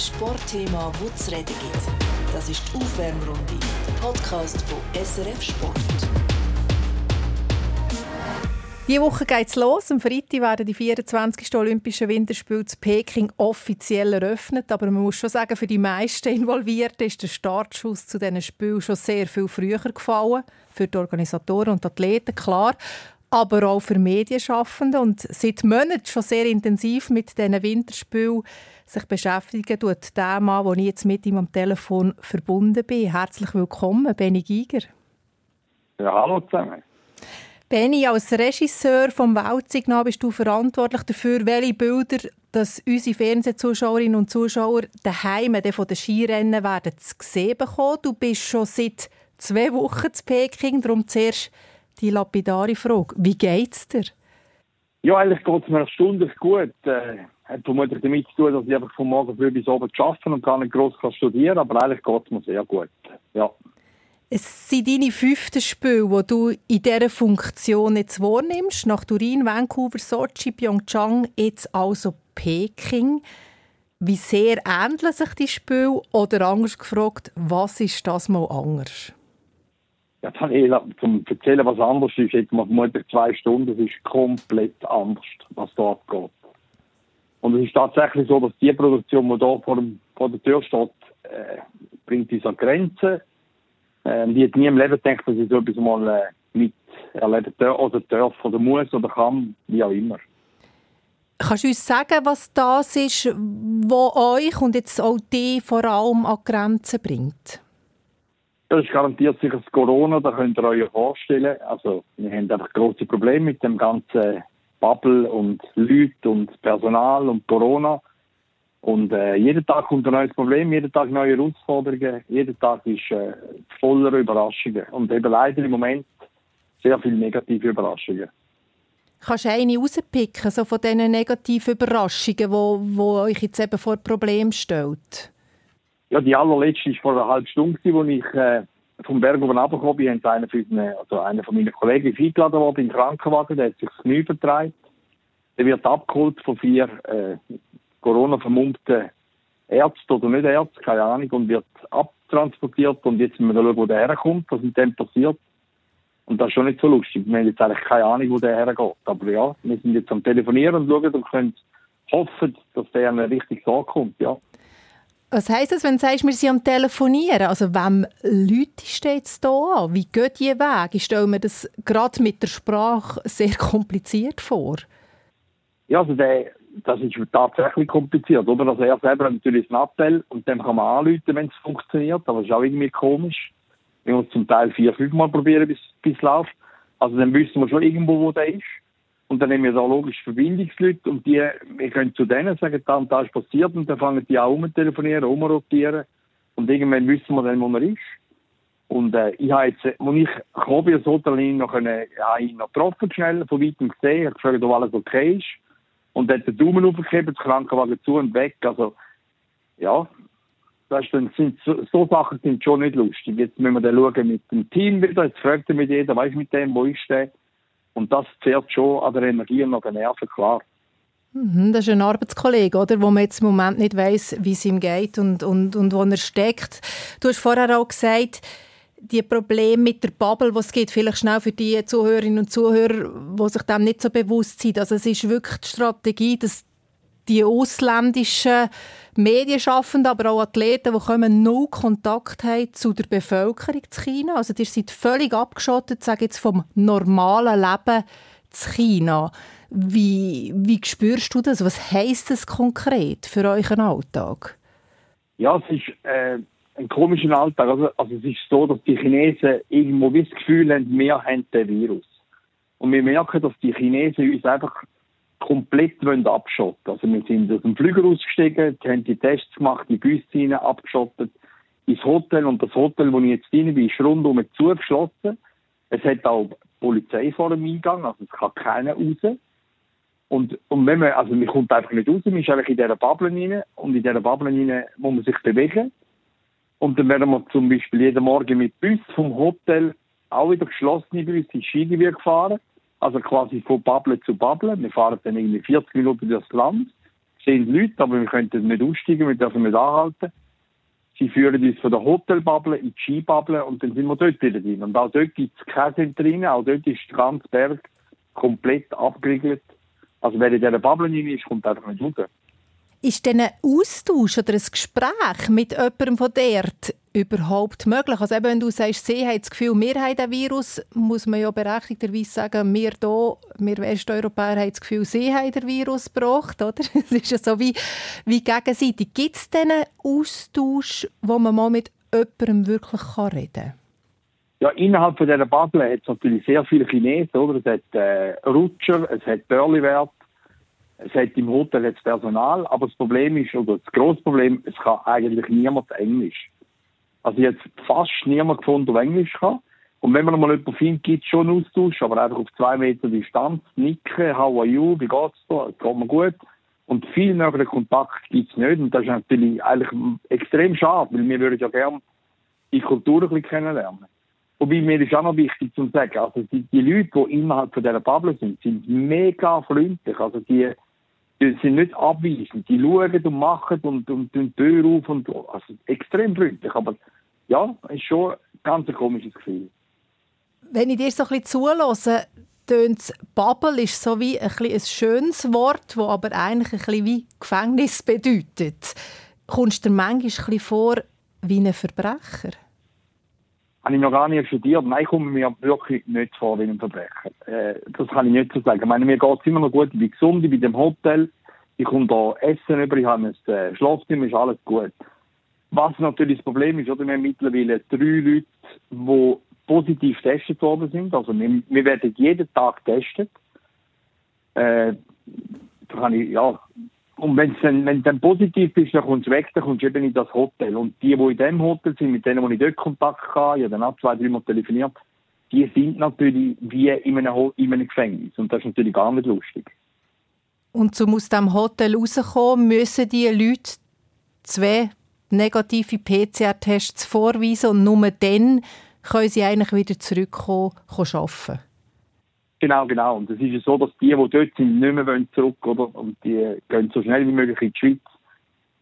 Sportthema, wo es reden gibt. Das ist die Aufwärmrunde, der Podcast von SRF Sport. Diese Woche geht es los. Am Freitag werden die 24. Olympischen Winterspiele zu Peking offiziell eröffnet. Aber man muss schon sagen, für die meisten Involvierten ist der Startschuss zu diesen Spielen schon sehr viel früher gefallen. Für die Organisatoren und Athleten, klar. Aber auch für Medienschaffende. Und seit Monaten schon sehr intensiv mit diesen Winterspielen sich beschäftigen tut der Mann, den ich jetzt mit ihm am Telefon verbunden bin. Herzlich willkommen, Benny Giger. Ja, hallo zusammen. Benny, als Regisseur vom Weltsignal bist du verantwortlich dafür, welche Bilder dass unsere Fernsehzuschauerinnen und Zuschauer daheim von den Skirennen werden zu sehen bekommen. Du bist schon seit zwei Wochen zu Peking, darum zuerst die lapidare Frage. Wie geht's dir? Ja, eigentlich geht es mir erstaunlich gut. Äh, hat vermutlich damit zu tun, dass ich einfach von morgen früh bis abends arbeite und gar nicht gross studieren kann, aber eigentlich geht es mir sehr gut. Ja. Es sind deine fünften Spiele, die du in dieser Funktion jetzt wahrnimmst. Nach Turin, Vancouver, Sochi, Pyeongchang, jetzt also Peking. Wie sehr ähneln sich die Spiele? Oder anders gefragt, was ist das mal anders? Ja, Daniela, zum Erzählen, was anders ist, jetzt mal vermutlich zwei Stunden, es ist komplett anders, was da abgeht. Und es ist tatsächlich so, dass die Produktion, die hier vor, dem, vor der Tür steht, äh, bringt uns an Grenzen ähm, die hat nie im Leben gedacht, dass ich so etwas mal äh, mit erleben darf oder darf oder muss oder kann, wie auch immer. Kannst du uns sagen, was das ist, was euch und jetzt auch die vor allem an Grenzen bringt? Das ist garantiert sicher das Corona, da könnt ihr euch vorstellen. Also, wir haben einfach große Probleme mit dem ganzen Bubble und Leute und Personal und Corona. Und äh, jeden Tag kommt ein neues Problem, jeden Tag neue Herausforderungen, jeden Tag ist äh, voller Überraschungen. Und eben leider im Moment sehr viele negative Überraschungen. Kannst du eine rauspicken, so von diesen negativen Überraschungen, die wo, wo euch jetzt eben vor Problem stellt? Ja, die allerletzte war vor einer halben Stunde, als ich äh, vom Berg oben runtergekommen bin. Einer von, also einer von meinen Kollegen ist eingeladen worden im Krankenwagen, der hat sich das Knie vertreibt. Der wird abgeholt von vier äh, Corona-vermummten Ärzte oder nicht Ärzte, keine Ahnung, und wird abtransportiert und jetzt müssen wir schauen, wo der herkommt, was mit dem passiert. Und das ist schon nicht so lustig. Wir haben jetzt eigentlich keine Ahnung, wo der hergeht. Aber ja, wir sind jetzt am Telefonieren und schauen und können hoffen, dass der richtig ankommt, ja. Was heisst das, wenn du sagst, wir sind am Telefonieren? Also, wem Leute steht es hier an? Wie geht ihr Weg? Ich stelle mir das gerade mit der Sprache sehr kompliziert vor. Ja, also der, das ist tatsächlich kompliziert, oder? Also er selber hat natürlich ein Appell und dann kann man anrufen, wenn es funktioniert, aber das ist auch irgendwie komisch. Wir müssen zum Teil vier, fünf Mal probieren, bis es läuft. Also dann wissen wir schon irgendwo, wo der ist. Und dann nehmen wir da logisch Verbindungsleute und die, wir können zu denen sagen, da und da ist passiert und dann fangen die auch um telefonieren, umrotieren und irgendwann wissen wir dann, wo man ist. Und äh, ich habe jetzt, als ich bin, das Hotel noch, ja, ihn noch getroffen, schnell, von weitem gesehen, habe gefragt, ob alles okay ist und hat den Daumen aufgegeben, das Krankenwagen zu und weg. Also, ja, das dann sind, so, so, Sachen sind schon nicht lustig. Jetzt müssen wir dann schauen mit dem Team wieder, jetzt fragt er mit jeder, weiß mit dem, wo ist der? Und das zehrt schon an der Energie und an den Nerven, klar. Mhm, das ist ein Arbeitskollege, oder? wo man jetzt im Moment nicht weiß, wie es ihm geht und, und, und wo er steckt. Du hast vorher auch gesagt, die Probleme mit der Bubble, die es gibt, vielleicht schnell für die Zuhörerinnen und Zuhörer, die sich dem nicht so bewusst sind. Also es ist wirklich die Strategie, dass die ausländischen Medienschaffenden, aber auch Athleten, die kommen, null Kontakt haben zu der Bevölkerung zu China. Also die sind völlig abgeschottet, sage jetzt, vom normalen Leben zu China. Wie, wie spürst du das? Was heisst das konkret für euren Alltag? Ja, es ist... Äh einen komischen Alltag. Also, also es ist so, dass die Chinesen irgendwo das Gefühl haben, wir haben den Virus. Und wir merken, dass die Chinesen uns einfach komplett abschotten wollen. Also wir sind aus dem Flüger ausgestiegen, haben die Tests gemacht, die Büsse abgeschottet, ins Hotel. Und das Hotel, wo ich jetzt drin bin, ist rundum zugeschlossen. Es hat auch Polizei vor dem Eingang, also es kann keiner raus. Und, und wenn man, also man kommt einfach nicht raus, man ist einfach in dieser Bubble rein und in dieser Bubble rein muss man sich bewegen. Und dann werden wir zum Beispiel jeden Morgen mit Bus vom Hotel, auch wieder geschlossene Bus, in Skigebiet gefahren. Also quasi von Bubble zu Bubble. Wir fahren dann irgendwie 40 Minuten durchs Land. sind Leute, aber wir könnten nicht aussteigen, wir dürfen nicht anhalten. Sie führen uns von der Hotelbubble in die Skibubble und dann sind wir dort wieder drin. Und auch dort gibt es keine Center rein, auch dort ist der ganze Berg komplett abgeriegelt. Also wer in dieser Bubble rein ist, kommt einfach nicht raus. Ist denn ein Austausch oder ein Gespräch mit jemandem von dort überhaupt möglich? Also eben, wenn du sagst, sie haben das Gefühl, wir haben den Virus, muss man ja berechtigterweise sagen, wir hier, wir Westeuropäer haben das Gefühl, sie haben den Virus gebracht, oder? Es ist ja so wie, wie gegenseitig. Gibt es denn einen Austausch, wo man mal mit jemandem wirklich reden kann? Ja, innerhalb von dieser Bubble hat es natürlich sehr viele Chinesen, oder? Es hat äh, Rutscher, es hat Börliwert, es hat im Hotel jetzt Personal, aber das Problem ist, oder das grosse Problem, es kann eigentlich niemand Englisch. Also jetzt fast niemand gefunden, der Englisch kann. Und wenn man mal jemanden findet, gibt es schon einen Austausch, aber einfach auf zwei Meter Distanz. Nicken, how are you, wie geht's es geht mir gut. Und viel näheren Kontakt gibt es nicht. Und das ist natürlich eigentlich extrem schade, weil wir würden ja gerne die Kultur ein bisschen kennenlernen. Wobei mir ist auch noch wichtig zu sagen, also die, die Leute, die innerhalb von dieser Bubble sind, sind mega freundlich. Also die, die sind nicht abweisend. Die schauen und machen und, und, und die Tür auf und also extrem freundlich. Aber ja, ist schon ein ganz komisches Gefühl. Wenn ich dir so ein bisschen zulasse, tönt Bubble ist so wie ein, ein schönes Wort, das aber eigentlich ein bisschen wie Gefängnis bedeutet. Kommst du dir manchmal ein bisschen vor wie ein Verbrecher? Habe ich noch gar nicht studiert. Nein, ich komme mir wirklich nicht vor wie ein Verbrecher. Äh, das kann ich nicht so sagen. Ich meine, mir geht es immer noch gut. Ich bin gesund, ich bin im Hotel. Ich komme da essen über, ich habe ein äh, Schlafzimmer, ist alles gut. Was natürlich das Problem ist, oder wir haben mittlerweile drei Leute, die positiv getestet worden sind. Also wir, wir werden jeden Tag getestet. Äh, da kann ich, ja, und wenn's dann, wenn du dann positiv bist, dann kommst du weg, dann kommst du eben in das Hotel. Und die, die in dem Hotel sind, mit denen, die ich dort Kontakt hatte, ich habe dann auch zwei, drei Mal telefoniert, die sind natürlich wie in einem, in einem Gefängnis. Und das ist natürlich gar nicht lustig. Und um aus diesem Hotel rauszukommen, müssen die Leute zwei negative PCR-Tests vorweisen und nur dann können sie eigentlich wieder zurückkommen, arbeiten. Genau, genau. Und es ist ja so, dass die, die dort sind, nicht mehr zurück oder? Und die gehen so schnell wie möglich in die Schweiz.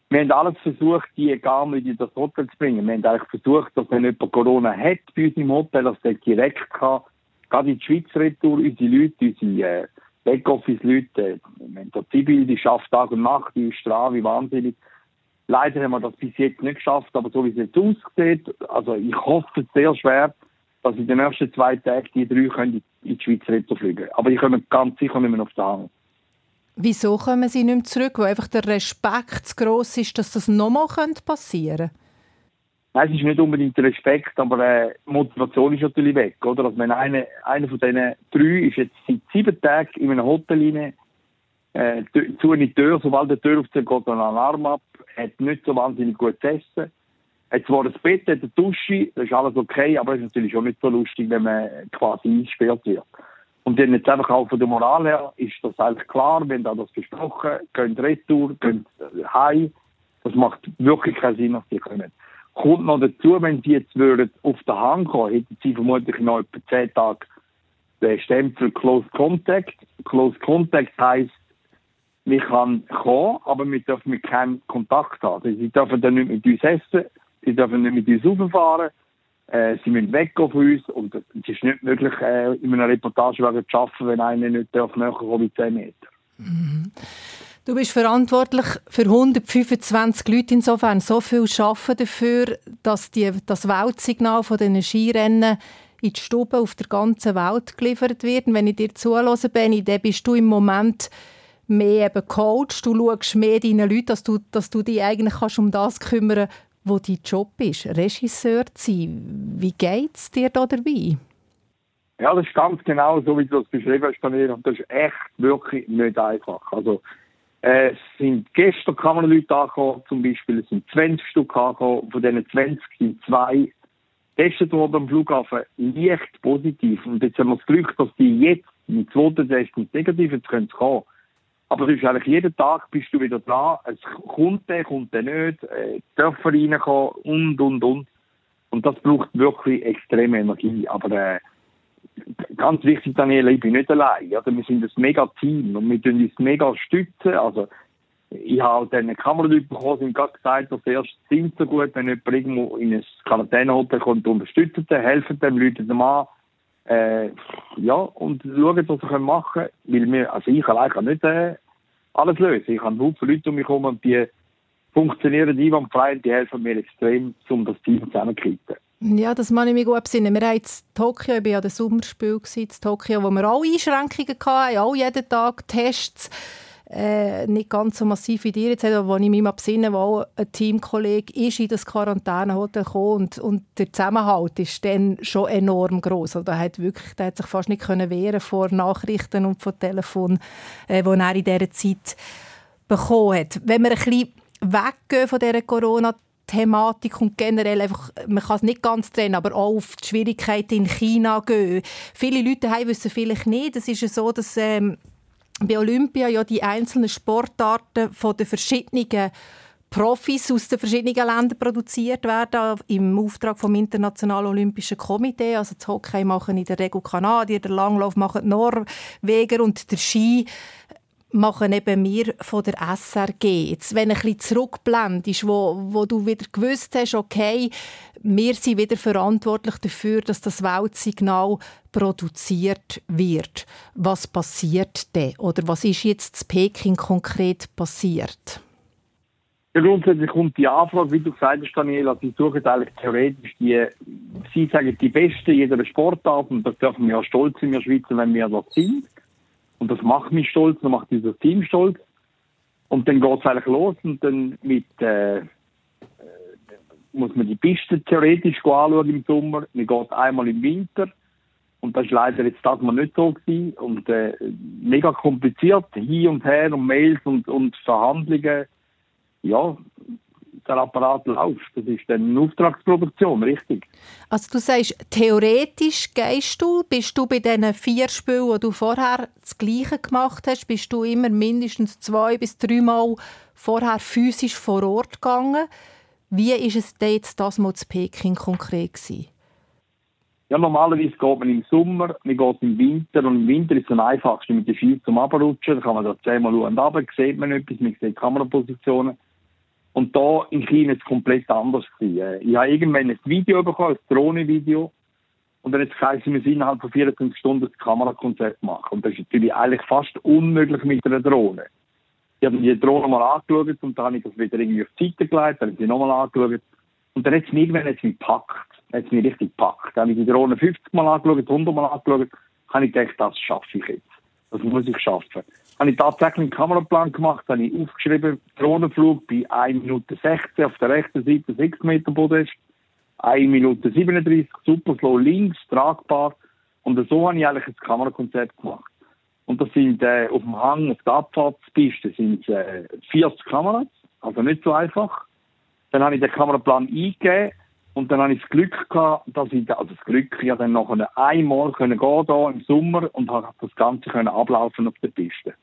Wir haben alles versucht, die nicht in das Hotel zu bringen. Wir haben eigentlich versucht, dass wenn jemand Corona hat bei uns im Hotel, dass der direkt kann, gerade in die Schweiz retour, unsere Leute, unsere äh, Backoffice-Leute, wir haben da Zibil, die schafft Tag und Nacht, die ist wie wahnsinnig. Leider haben wir das bis jetzt nicht geschafft, aber so wie es jetzt aussieht, also ich hoffe sehr schwer, dass in den nächsten zwei Tagen die drei können in die Schweiz retourfliegen Aber die kommen ganz sicher nicht mehr auf den Hang. Wieso kommen sie nicht mehr zurück? Weil einfach der Respekt zu gross ist, dass das nochmal passieren könnte? Nein, es ist nicht unbedingt der Respekt, aber äh, die Motivation ist natürlich weg. Oder? Also wenn einer, einer von diesen drei ist jetzt seit sieben Tagen in einem Hotel rein, äh, zu eine Tür, sobald die Tür aufzieht, geht ein Alarm ab, hat nicht so wahnsinnig gut zu essen hat zwar das Bett, eine Dusche, das ist alles okay, aber es ist natürlich auch nicht so lustig, wenn man quasi eingesperrt wird. Und dann jetzt einfach auch von der Moral her ist das eigentlich klar, wenn da das besprochen, gehen retour, gehen heim. Das macht wirklich keinen Sinn, dass die kommen. Kommt noch dazu, wenn sie jetzt würden auf den Hang kommen, hätten sie vermutlich noch etwa zehn Tage den Stempel Close Contact. Close Contact heisst, wir können kommen, aber wir dürfen mit keinem Kontakt haben. Sie dürfen dann nicht mit uns essen, sie dürfen nicht mit uns rauffahren, äh, sie müssen weggehen von uns und es ist nicht möglich, äh, in einer Reportage zu arbeiten, wenn einer nicht darf, näher kommen wie 10 Meter. Mhm. Du bist verantwortlich für 125 Leute insofern. So viel arbeiten dafür, dass die, das Weltsignal von diesen Skirennen in die Stube auf der ganzen Welt geliefert wird. Und wenn ich dir zulasse, Benni, dann bist du im Moment mehr eben Coach. Du schaust mehr deinen Leuten, dass du, dass du dich eigentlich kannst um das kümmern wo dein Job ist, Regisseur zu sein. Wie geht es dir da dabei? Ja, das ist ganz genau so, wie du das beschrieben hast, Daniel. Und das ist echt wirklich nicht einfach. Also, äh, es sind gestern Leute angekommen, zum Beispiel, es sind 20 Stück angekommen. Von diesen 20 sind zwei getestet worden am Flughafen, leicht positiv. Und jetzt haben wir das Glück, dass die jetzt mit zweiten Test negativ jetzt können kommen. Aber du bist eigentlich jeden Tag bist du wieder dran. Es kommt der, kommt der nicht, äh, dürfen reinkommen und, und, und. Und das braucht wirklich extreme Energie. Aber äh, ganz wichtig, Daniela, ich bin nicht allein. Also wir sind ein mega Team und wir tun uns mega stützen. Also ich habe dann Kameratyp bekommen, sind gerade gesagt, dass erst sind so gut, wenn jemand irgendwo in ein Quarantänehotel kommt, unterstützen den, helfen dem, Leute dem an, äh, ja, und schauen, was sie machen können, weil wir, also ich allein kann nicht äh, alles lösen. Ich habe Haufen Leute um mich herum und die funktionieren einwandfrei und die helfen mir extrem, um das Team zusammenzukriegen. Ja, das kann ich mir gut besinnen. Wir haben in Tokio, ich war ja das Sommerspiel in Tokio, wo wir auch Einschränkungen hatten, auch jeden Tag Tests äh, nicht ganz so massiv wie dir jetzt, aber als ich mich mal besinne, wo ein Teamkollege ist in das Quarantänehotel gekommen und, und der Zusammenhalt ist dann schon enorm groß. Also, der hat wirklich, der hat sich fast nicht können wehren vor Nachrichten und vor Telefon, äh, die er in dieser Zeit bekommen hat. Wenn wir ein bisschen weggehen von dieser Corona Thematik und generell einfach, man kann es nicht ganz trennen, aber auch auf die Schwierigkeiten in China gehen. Viele Leute wissen vielleicht nicht, es ist so, dass ähm, bei Olympia ja die einzelnen Sportarten von den verschiedenen Profis aus den verschiedenen Ländern produziert werden im Auftrag vom Internationalen Olympischen Komitee. Also das Hockey machen in der Regel Kanadier, der Langlauf machen Norweger und der Ski machen eben wir von der SRG. Jetzt, wenn du ein bisschen zurückblendest, wo, wo du wieder gewusst hast, okay, wir sind wieder verantwortlich dafür, dass das Weltsignal produziert wird. Was passiert denn? Oder was ist jetzt in Peking konkret passiert? Grundsätzlich kommt die Anfrage, wie du gesagt hast, Daniela, sie suchen eigentlich theoretisch die, sie sagen, die Besten jeder Sportart, und das dürfen wir ja stolz sein, wir Schweizer, wenn wir das sind. Und das macht mich stolz, das macht dieses Team stolz. Und dann geht es eigentlich los und dann mit, äh, äh, muss man die Piste theoretisch anschauen im Sommer. Man geht einmal im Winter. Und das ist leider jetzt das mal nicht so gewesen. Und äh, mega kompliziert, hin und her und Mails und, und Verhandlungen. Ja, der Apparat läuft. Das ist dann eine Auftragsproduktion, richtig. Also du sagst, theoretisch gehst du, bist du bei diesen vier Spielen, die du vorher das Gleiche gemacht hast, bist du immer mindestens zwei bis dreimal vorher physisch vor Ort gegangen. Wie ist es denn jetzt das mal zu Peking konkret gewesen? Ja, normalerweise geht man im Sommer, man geht im Winter und im Winter ist es am einfachsten mit den Ski zum Abrutschen. Da kann man da zehnmal und runter, sieht man etwas, man sieht Kamerapositionen. Und da in China ist es komplett anders gewesen. Äh, ich habe irgendwann ein Video bekommen, ein Drohnenvideo. Und dann hat es geheißen, wir müssen innerhalb von 24 Stunden das Kamerakonzept machen. Und das ist natürlich eigentlich fast unmöglich mit einer Drohne. Ich habe die Drohne mal angeschaut und dann habe ich das wieder irgendwie auf die Seite gelegt, dann habe ich sie nochmal angeschaut. Und dann hat es mich irgendwann hat's mich gepackt. Hat es mich richtig gepackt. Dann habe ich die Drohne 50 Mal angeschaut, 100 Mal angeschaut, habe ich gedacht, das schaffe ich jetzt. Das muss ich schaffen habe ich tatsächlich einen Kameraplan gemacht, habe ich aufgeschrieben, Drohnenflug bei 1 Minute 16 auf der rechten Seite 6 Meter Podest, 1 Minute 37, super slow links, tragbar. Und so habe ich eigentlich das Kamerakonzept gemacht. Und das sind äh, auf dem Hang, auf der Abfahrtspiste sind äh, 40 Kameras, also nicht so einfach. Dann habe ich den Kameraplan eingegeben und dann habe ich das Glück gehabt, dass ich, also das Glück, ich dann noch einmal gehen da im Sommer und habe das Ganze können ablaufen auf der Piste.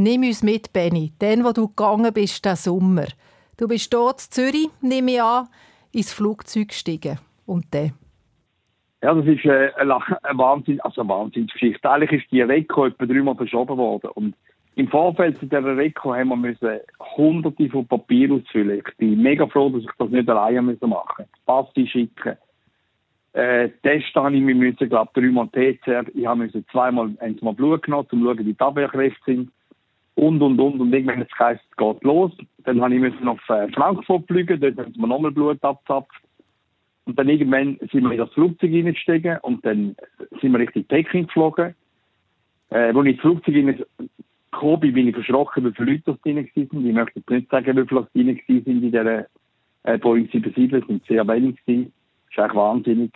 Nimm uns mit, Benny, den, wo du gegangen bist, den Sommer. Du bist dort in Zürich, nehme ich an, ins Flugzeug gestiegen. Und dann? Ja, das ist äh, eine, eine, Wahnsinn, also eine Wahnsinnsgeschichte. Eigentlich ist die Rekord etwa dreimal verschoben worden. Und im Vorfeld zu dieser Reko haben wir hunderte von Papier ausfüllen. Ich bin mega froh, dass ich das nicht alleine machen musste. Pass schicken. Äh, Test habe ich mir müssen, glaube dreimal PCR. Ich habe müssen zweimal, einmal Blut genommen, um zu schauen, wie die Abwehrkräfte sind. Und, und, und. Und irgendwann es geheißen, es geht los. Dann habe ich müssen auf äh, Frankfurt fliegen, dort haben mir nochmal Blut abgezapft. Und dann irgendwann sind wir in das Flugzeug reingestiegen und dann sind wir Richtung Peking geflogen. Äh, als ich ins Flugzeug gekommen bin, bin ich verschrocken, wie viele Leute das drin waren. Ich möchte nicht sagen, wie viele das drin waren in dieser äh, Boeing 77. Es sind sehr wenig. Das ist eigentlich wahnsinnig.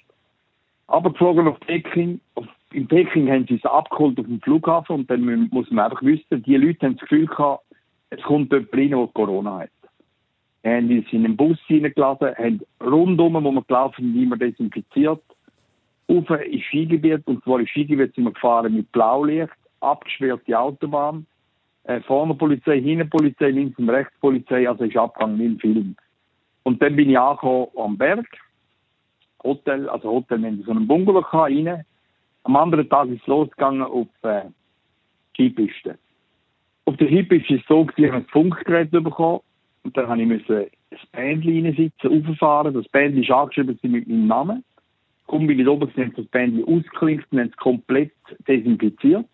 Aber geflogen auf Peking. Auf, in Peking haben sie es abgeholt auf dem Flughafen und dann muss man einfach wissen, die Leute haben das Gefühl gehabt, es kommt jemand rein, der Corona hat. Haben uns in einen Bus hineingeladen, haben rundum, wo wir gelaufen sind, immer desinfiziert. Auf ins Skigebiet, und zwar ins Skigebiet sind wir gefahren mit Blaulicht abgesperrte Autobahn. Äh, vorne Polizei, hinten Polizei, links und rechts Polizei, also ist Abgang wie im Film. Und dann bin ich angekommen am Berg. Hotel, also Hotel, wir haben so einen Bungalow rein. Am anderen Tag ist es losgegangen auf äh, Skipiste. Auf der Hip ist es so, dass ich ein Funkgerät bekommen und dann musste ich das Bändchen reinsitzen, auffahren. Das Bändchen ist angeschrieben mit meinem Namen. Kaum bin ich oben gesehen, das Bändchen ausgeklinkt und haben es komplett desinfiziert.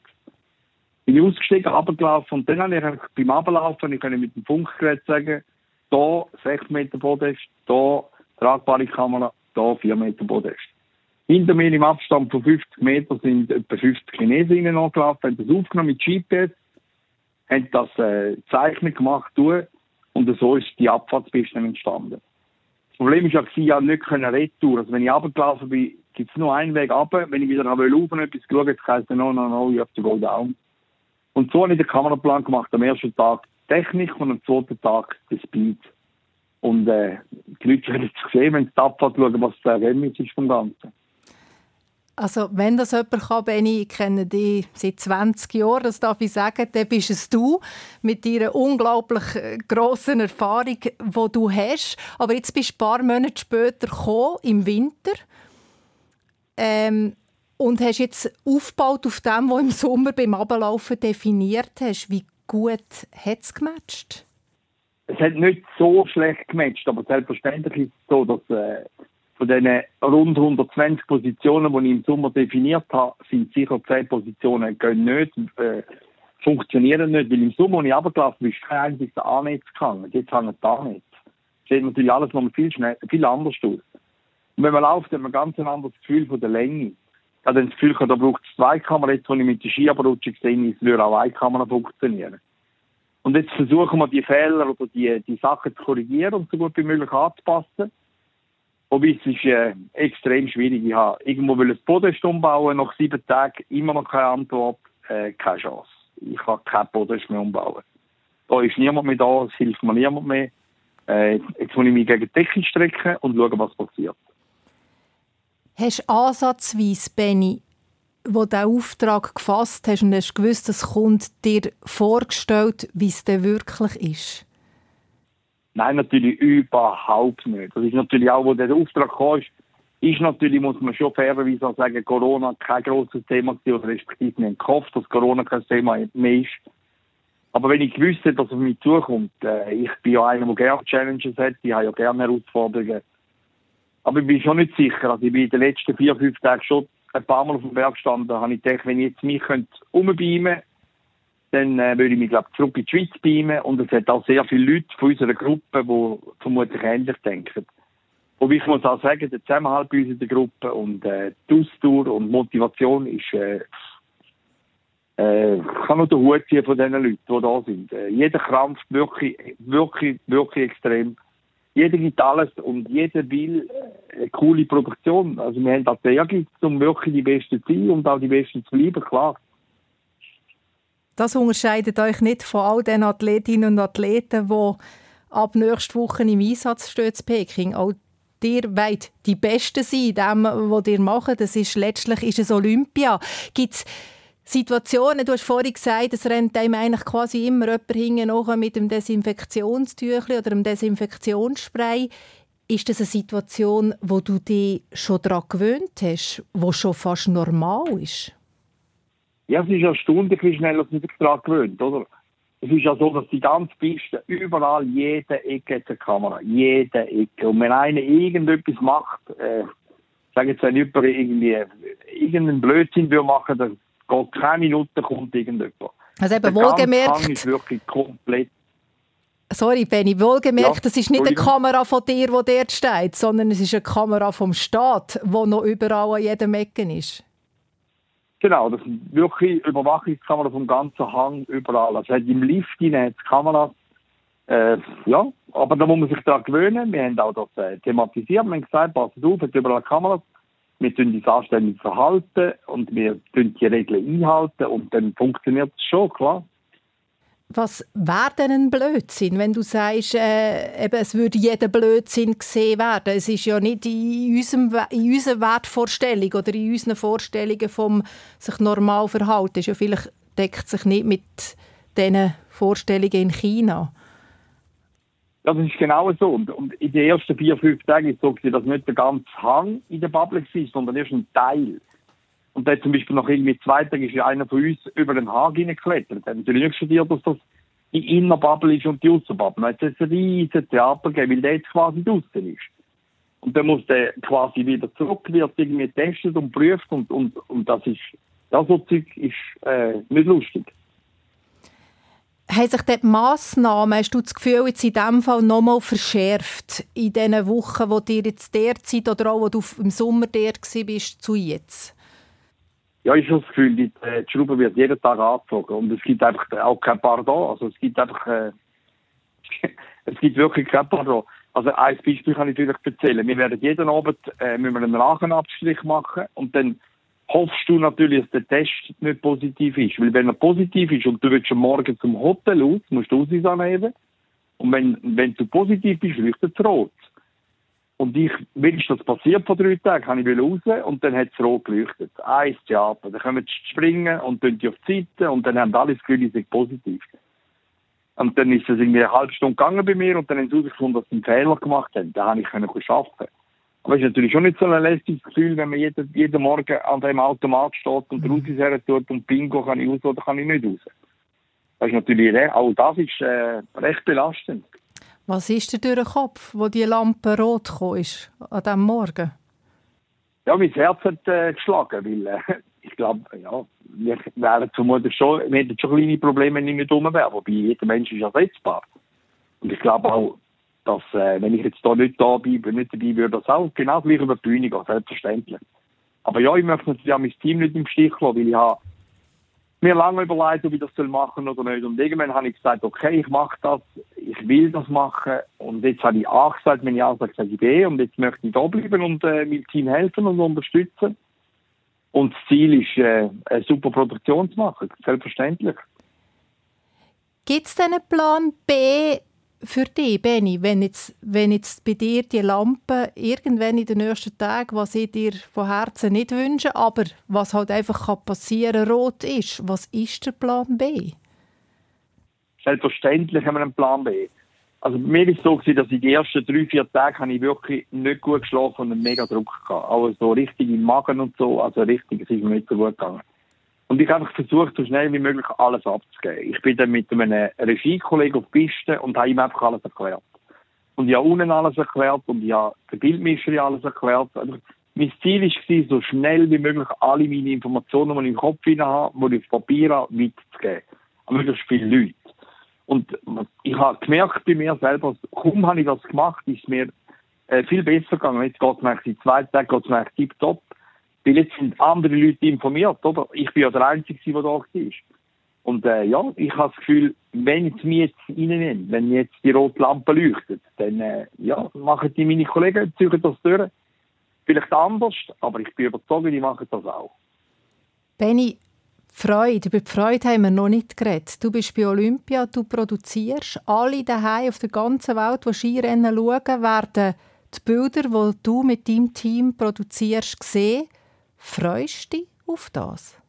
Bin ich ausgestiegen, runtergelaufen und dann habe ich beim Ablaufen ich mit dem Funkgerät sagen, da 6 Meter Podest, da tragbare Kamera, da 4 Meter Podest. Hinter mir im Abstand von 50 Metern sind etwa 50 Chinesen angelaufen, haben das aufgenommen mit GPS, haben das äh, Zeichnen gemacht, und so ist die Abfahrtspiste entstanden. Das Problem ist ja, ich ja nicht können retour. Also wenn ich runtergelaufen bin, gibt es nur einen Weg runter. Wenn ich wieder will, rauf und etwas schauen, jetzt heisst es, no, no, no, you have to go down. Und so habe ich den Kameraplan gemacht. Am ersten Tag Technik und am zweiten Tag den Speed. Und äh, die Leute werden es sehen, wenn sie die Abfahrt schauen, was der Ergebnis ist vom Ganzen. Also wenn das jemand kann, Benni, ich kenne dich seit 20 Jahren, das darf ich sagen, dann bist es du mit deiner unglaublich äh, grossen Erfahrung, die du hast. Aber jetzt bist du ein paar Monate später gekommen, im Winter ähm, und hast jetzt aufgebaut auf dem, was im Sommer beim Ablaufen definiert hast. Wie gut hat es gematcht? Es hat nicht so schlecht gematcht, aber selbstverständlich ist es so, dass... Äh von diesen rund 120 Positionen, die ich im Sommer definiert habe, sind sicher 10 Positionen gehen nicht, äh, funktionieren nicht, weil im Sommer, als ich runtergelaufen bin, ist kein einziges A-Netz gehangen. Jetzt hängen die A-Netz. Sieht natürlich alles noch viel, schnell, viel anders aus. Und wenn man läuft, hat man ganz ein anderes Gefühl von der Länge. Ich habe das Gefühl, da braucht es zwei Kameras. Jetzt, als ich mit der Skiabrutsche gesehen habe, würde auch eine Kamera funktionieren. Und jetzt versuchen wir, die Fehler oder die, die Sachen zu korrigieren und so gut wie möglich anzupassen. Wobei es ist äh, extrem schwierig. Ich habe irgendwo will ein Podest umbauen, nach sieben Tagen immer noch keine Antwort, äh, keine Chance. Ich kann kein Podest mehr umbauen. Da ist niemand mehr da, es hilft mir niemand mehr. Äh, jetzt muss ich mich gegen die Decke strecken und schauen, was passiert. Hast du ansatzweise, Benny, wo du den Auftrag gefasst hast und hast gewusst, es kommt dir vorgestellt, wie es denn wirklich ist? Nein, natürlich überhaupt nicht. Das ist natürlich auch, wo der Auftrag kam, ist natürlich, muss man schon fairerweise auch sagen, Corona kein grosses Thema gewesen, oder respektive haben gehofft, dass Corona kein Thema mehr ist. Aber wenn ich gewusst dass es auf mich zukommt, äh, ich bin ja einer, der gerne Challenges hat, ich habe ja gerne Herausforderungen. Aber ich bin schon nicht sicher. Also ich bin in den letzten vier, fünf Tagen schon ein paar Mal auf dem Berg gestanden, habe ich gedacht, wenn ich jetzt mich umbeamen könnte, dann äh, würde ich mich, glaube zurück in die Schweiz beamen. Und es hat auch sehr viele Leute von unserer Gruppe, die vermutlich ähnlich denken. Und ich muss auch sagen, der Zusammenhalt bei uns in der Gruppe und äh, die Ausdauer und Motivation ist, äh, äh, kann nur den Hut ziehen von den Leuten, die da sind. Äh, jeder krampft wirklich, wirklich, wirklich extrem. Jeder gibt alles und jeder will eine coole Produktion. Also wir haben auch der Ehrgeiz, um wirklich die Besten zu sein und auch die Besten zu bleiben, klar. Das unterscheidet euch nicht von all den Athletinnen und Athleten, die ab nächster Woche im Einsatz stehen in Peking. Auch ihr wollt die Besten sein in dem, was ihr macht. Das ist, letztlich ist es Olympia. Gibt es Situationen, du hast vorhin gesagt, es rennt einem eigentlich quasi immer jemand hinten mit dem Desinfektionstüchli oder dem Desinfektionsspray. Ist das eine Situation, wo du dich schon daran gewöhnt hast, wo schon fast normal ist? Ja, es ist erstaunlich, wie schnell man sich daran gewöhnt, oder? Es ist ja so, dass die ganze Piste, überall, jede Ecke hat eine Kamera. Jede Ecke. Und wenn einer irgendetwas macht, äh, sage jetzt, wenn jemand irgendwie, irgendeinen Blödsinn will machen, dann geht keine Minute, kommt irgendjemand. Also eben wohlgemerkt. ist wirklich komplett Sorry, Benny, wohlgemerkt, ja, das ist nicht eine Kamera von dir, die dort steht, sondern es ist eine Kamera vom Staat, die noch überall an jedem Ecken ist. Genau, das sind wirklich Überwachungskameras vom ganzen Hang überall. Also hat im Lift hinein Kameras. Äh, ja, aber da muss man sich daran gewöhnen. Wir haben auch das äh, thematisiert. Wir haben gesagt, passt auf, hat überall Kameras. Wir tun das anständig verhalten und wir tun die Regeln einhalten und dann funktioniert es schon, klar. Was wäre denn ein Blödsinn, wenn du sagst, äh, eben, es würde jeder Blödsinn gesehen werden? Es ist ja nicht in, unserem, in unserer Wertvorstellung oder in unseren Vorstellungen vom sich normal verhalten. ja vielleicht deckt sich nicht mit diesen Vorstellungen in China. Das ist genau so. Und, in den ersten vier, fünf Tagen ist so, dass nicht der ganze Hang in der Bubble war, sondern erst ein Teil. Und dann zum Beispiel nach irgendwie zwei Tagen ist ja einer von uns über den Hag hineingeklettert. Der hat natürlich nicht studiert, dass das die Innerbubble ist und die Außenbubble. Dann hat es ein riesiges Theater gegeben, weil der jetzt quasi draußen ist. Und dann muss der quasi wieder zurück, wird irgendwie getestet und prüft und, und, und das ist, ja, so Zeug ist äh, nicht lustig. Haben sich die Massnahmen, hast du das Gefühl, jetzt in diesem Fall nochmal verschärft in den Wochen, wo dir jetzt derzeit oder auch wo du im Sommer der bist, zu jetzt? Ja, ich habe das Gefühl, die, äh, die Schraube wird jeden Tag angezogen und es gibt einfach auch kein Pardon. Also es gibt einfach, äh, es gibt wirklich kein Pardon. Also ein Beispiel kann ich natürlich erzählen. Wir werden jeden Abend äh, müssen einen Rachenabstrich machen und dann hoffst du natürlich, dass der Test nicht positiv ist. Weil wenn er positiv ist und du willst am Morgen zum Hotel aus, musst du Aussicht anheben. Und wenn, wenn du positiv bist, leuchtet es rot. Und ich, wie ist das passiert vor drei Tagen, habe ich raus und dann hat es rot geleuchtet. Eins Theater. Dann kommen sie springen und tun die auf die Seite und dann haben alle das Gefühl, sind positiv. Und dann ist es irgendwie eine halbe Stunde gegangen bei mir und dann haben sie herausgefunden, dass sie einen Fehler gemacht haben. Da habe ich können arbeiten. Aber es ist natürlich schon nicht so ein lästiges Gefühl, wenn man jeden, jeden Morgen an dem Automat steht und mhm. raus tut und Bingo kann ich raus oder kann ich nicht raus. Das ist natürlich, auch das ist äh, recht belastend. Was ist dir durch den Kopf, wo die Lampe rot gekommen ist, an diesem Morgen? Ja, mein Herz hat äh, geschlagen, weil äh, ich glaube, ja, wir wären vermutlich schon, wir hätten schon kleine Probleme, wenn ich nicht dumm wäre, wobei jeder Mensch ist ersetzbar. Und ich glaube auch, dass, äh, wenn ich jetzt da nicht da bin, nicht dabei würde, das auch genau gleich über die Bühne gehen, selbstverständlich. Aber ja, ich möchte natürlich auch mein Team nicht im Stich lassen, weil ich habe mir lange überlegt, ob ich das machen soll oder nicht. Und irgendwann habe ich gesagt, okay, ich mache das, ich will das machen. Und jetzt habe ich A gesagt, wenn ich A sage, sage ich B. Und jetzt möchte ich da bleiben und äh, meinem Team helfen und unterstützen. Und das Ziel ist, äh, eine super Produktion zu machen, selbstverständlich. Gibt es denn einen Plan B für dich, Benny, wenn jetzt, wenn jetzt bei dir die Lampe irgendwann in den nächsten Tagen, was ich dir von Herzen nicht wünsche, aber was halt einfach passieren kann, rot ist, was ist der Plan B? Selbstverständlich haben wir einen Plan B. Also bei mir war es so, dass ich die ersten drei, vier Tage habe ich wirklich nicht gut geschlafen und einen mega Druck gehabt. Auch so richtig im Magen und so, also richtig, es ist mir nicht so gut gegangen. Und ich habe einfach versucht, so schnell wie möglich alles abzugeben. Ich bin dann mit einem Regiekollegen auf die Piste und habe ihm einfach alles erklärt. Und ich habe unten alles erklärt und ich habe der Bildmischer alles erklärt. Also, mein Ziel war, so schnell wie möglich alle meine Informationen, die ich im Kopf habe, die ich auf Papier habe, mitzugeben. An möglichst viele Leute. Und ich habe gemerkt bei mir selber, kaum habe ich das gemacht, ist mir äh, viel besser gegangen. Jetzt geht es mir in zwei Tagen geht es mir tiptop. Weil jetzt sind andere Leute informiert, oder? Ich bin ja der Einzige, der da war. Und äh, ja, ich habe das Gefühl, wenn es mir jetzt reinnehmen, wenn jetzt die rote Lampe leuchtet, dann äh, ja, machen die meine Kollegen, ziehen das durch. Vielleicht anders, aber ich bin überzeugt, die machen das auch. Benny, Freude, über die Freude haben wir noch nicht geredet. Du bist bei Olympia, du produzierst. Alle daheim auf der ganzen Welt, die Skirennen schauen, werden die Bilder, die du mit deinem Team produzierst, sehen. Freust du dich auf das?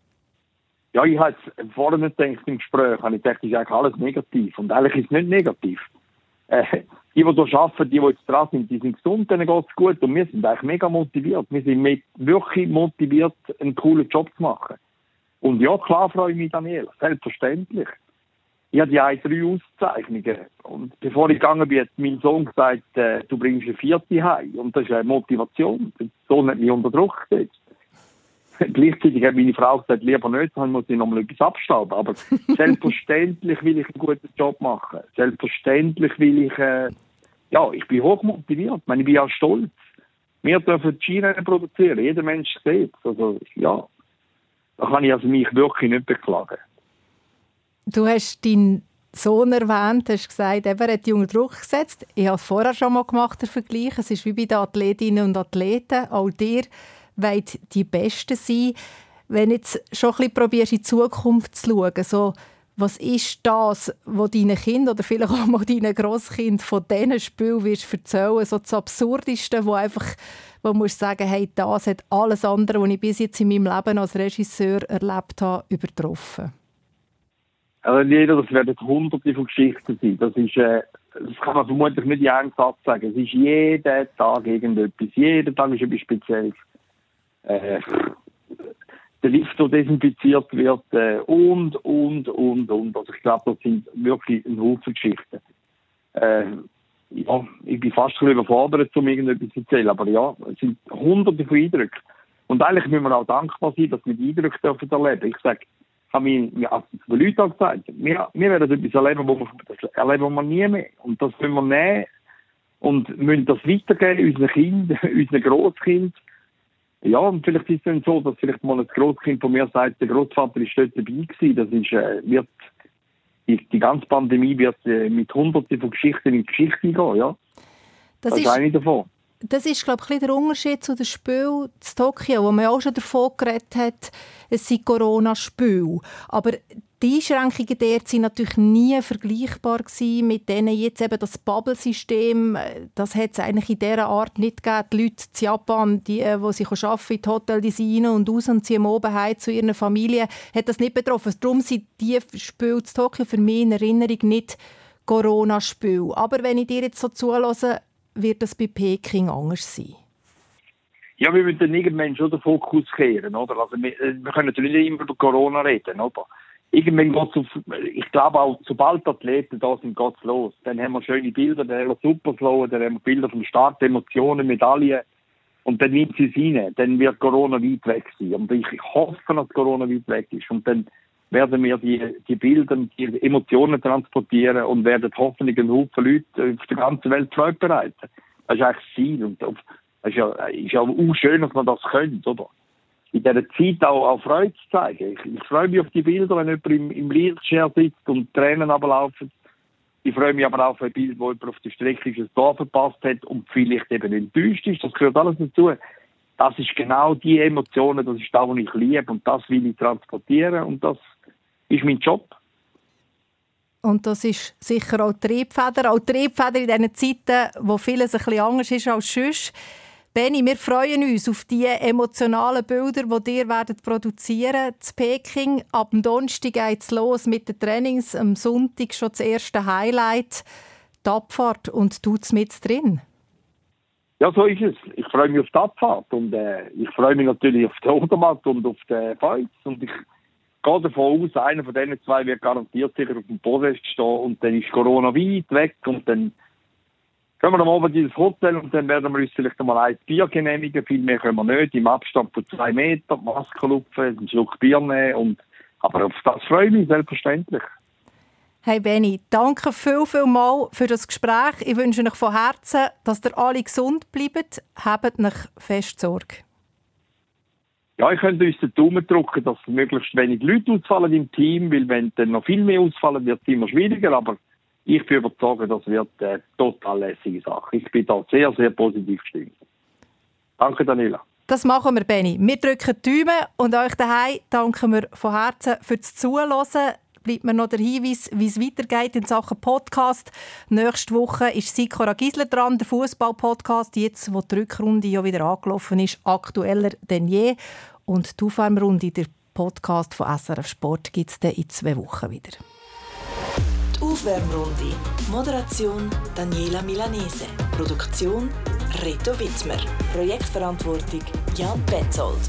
Ja, ich habe nicht gedacht im Gespräch, habe ich das ist eigentlich alles negativ. Und eigentlich ist es nicht negativ. Äh, die, die hier arbeiten, die, die jetzt dran sind, die sind gesund, denen geht es gut. Und wir sind eigentlich mega motiviert. Wir sind wirklich motiviert, einen coolen Job zu machen. Und ja, klar freue ich mich, Daniel. Selbstverständlich. Ich hatte ja drei Auszeichnungen. Und bevor ich gegangen bin, hat mein Sohn gesagt, äh, du bringst eine vierte heim. Und das ist eine Motivation. Der Sohn hat mich unter Druck gesetzt. Gleichzeitig hat meine Frau gesagt, lieber nicht, dann muss ich noch mal etwas abstauben. Aber selbstverständlich will ich einen guten Job machen. Selbstverständlich will ich, äh, ja, ich bin hoch motiviert. Ich, meine, ich bin ja stolz. Wir dürfen Skirennen produzieren. Jeder Mensch sieht Also, ja, da kann ich also mich wirklich nicht beklagen. Du hast deinen Sohn erwähnt, hast gesagt, er hat unter Druck gesetzt. Ich habe es vorher schon mal gemacht, der Vergleich. Es ist wie bei den Athletinnen und Athleten. Auch dir wollen die Besten sein. Wenn du jetzt schon ein bisschen probierst, in die Zukunft zu schauen, so, was ist das, was deinen Kind oder vielleicht auch mal deinen Grosskind von diesen Spielen wirst erzählen, so das Absurdeste, wo einfach, wo du sagen, hey, das hat alles andere, was ich bis jetzt in meinem Leben als Regisseur erlebt habe, übertroffen? Also jeder, das werden hunderte von Geschichten sein. Das ist, äh, das kann man vermutlich nicht in einem Satz sagen. Es ist jeden Tag irgendetwas. Jeden Tag ist etwas Spezielles. Äh, der Lift, der desinfiziert wird äh, und, und, und, und. Also ich glaube, das sind wirklich ein Haufen Geschichten. Äh, ja, ich bin fast ein überfordert, um irgendetwas zu erzählen, aber ja, es sind hunderte von Eindrücken. Und eigentlich müssen wir auch dankbar sein, dass wir die Eindrücke dürfen erleben. Ich sage, haben mir, mir also die Leute auch gesagt, wir, wir werden etwas erleben, wo wir, das erleben wir nie mehr. Und das müssen wir nehmen und müssen das weitergeben, unseren Kindern, unseren Großkind. Ja, und vielleicht ist es dann so, dass vielleicht mal ein Großkind von mir sagt, der Großvater ist dort dabei gewesen. Das ist, äh, wird, die, ganze Pandemie wird äh, mit hunderten von Geschichten in die Geschichte gehen, ja. Das, das ist eine davon das ist, glaube ich, der Unterschied zu dem Spiel zu Tokio, wo man auch schon davon geredet hat, es sei Corona-Spiel. Aber die Einschränkungen dort sind natürlich nie vergleichbar mit denen jetzt eben das Bubble-System, das hat es eigentlich in dieser Art nicht gegeben. Die Leute in Japan, die, äh, die sich arbeiten, in die Hotel, die sind rein und aus und ziehen oben heim zu ihren Familien, hat das nicht betroffen. Darum sind die Spiele zu Tokio für mich in Erinnerung nicht Corona-Spiel. Aber wenn ich dir jetzt so zulasse, wird das bei Peking anders sein? Ja, wir müssen irgendwann schon den Fokus kehren, oder? Also wir, äh, wir können natürlich nicht immer über Corona reden, aber irgendwann geht auf, ich glaube auch, sobald Athleten da sind, geht es los. Dann haben wir schöne Bilder, dann haben wir Superflow, dann haben wir Bilder vom Start, Emotionen, Medaillen. Und dann nimmt sie es rein. Dann wird Corona weit weg sein. Und ich hoffe, dass Corona weit weg ist. Und dann werden wir die, die Bilder, die Emotionen transportieren und werden hoffentlich einen Haufen Leute auf der ganzen Welt Freude bereiten. Das ist eigentlich das Ziel. Und das ist ja, ist ja auch schön, dass man das könnte, oder? In dieser Zeit auch, auch Freude zu zeigen. Ich, ich freue mich auf die Bilder, wenn jemand im, im Wheelchair sitzt und Tränen ablaufen. Ich freue mich aber auch auf ein Bild, wo jemand auf der Strecke ein Tor verpasst hat und vielleicht eben enttäuscht ist. Das gehört alles dazu. Das ist genau die Emotionen, das ist das, was ich liebe und das will ich transportieren und das ist mein Job. Und das ist sicher auch Triebfeder, auch Triebfeder in diesen Zeiten, wo vieles ein bisschen anders ist als sonst. Benni, wir freuen uns auf die emotionalen Bilder, die ihr werdet produzieren zu Peking. Ab Donnerstag geht es los mit den Trainings, am Sonntag schon das erste Highlight, die Abfahrt und du mit drin. Ja, so ist es. Ich freue mich auf die Abfahrt und äh, ich freue mich natürlich auf die Odermatt und auf den Fights und ich gehe davon aus, einer von diesen zwei wird garantiert sicher auf dem Podest stehen und dann ist Corona weit weg und dann gehen wir am Abend ins Hotel und dann werden wir uns vielleicht einmal ein Bier genehmigen. Viel mehr können wir nicht, im Abstand von zwei Metern, Maske lupfen, einen Schluck Bier nehmen und aber auf das freue ich mich selbstverständlich. Hey Benny, danke viel, viel mal für das Gespräch. Ich wünsche euch von Herzen, dass ihr alle gesund bleibt. Habt euch fest Sorge. Ja, ich könnte uns den Daumen drücken, dass möglichst wenig Leute ausfallen im Team, weil wenn dann noch viel mehr ausfallen, wird es immer schwieriger, aber ich bin überzeugt, das wird eine total lässige Sache. Ich bin da sehr, sehr positiv gestimmt. Danke, Daniela. Das machen wir, Benny. Wir drücken die Daumen und euch daheim danken wir von Herzen fürs Zuhören bleibt mir noch der Hinweis, wie es weitergeht in Sachen Podcast. Nächste Woche ist Sikora Gisler dran, der Fußball-Podcast, jetzt, wo die Rückrunde ja wieder angelaufen ist, aktueller denn je. Und die Aufwärmrunde, der Podcast von SRF Sport, gibt es dann in zwei Wochen wieder. Die Aufwärmrunde. Moderation Daniela Milanese. Produktion Reto Wittmer. Projektverantwortung Jan Petzold.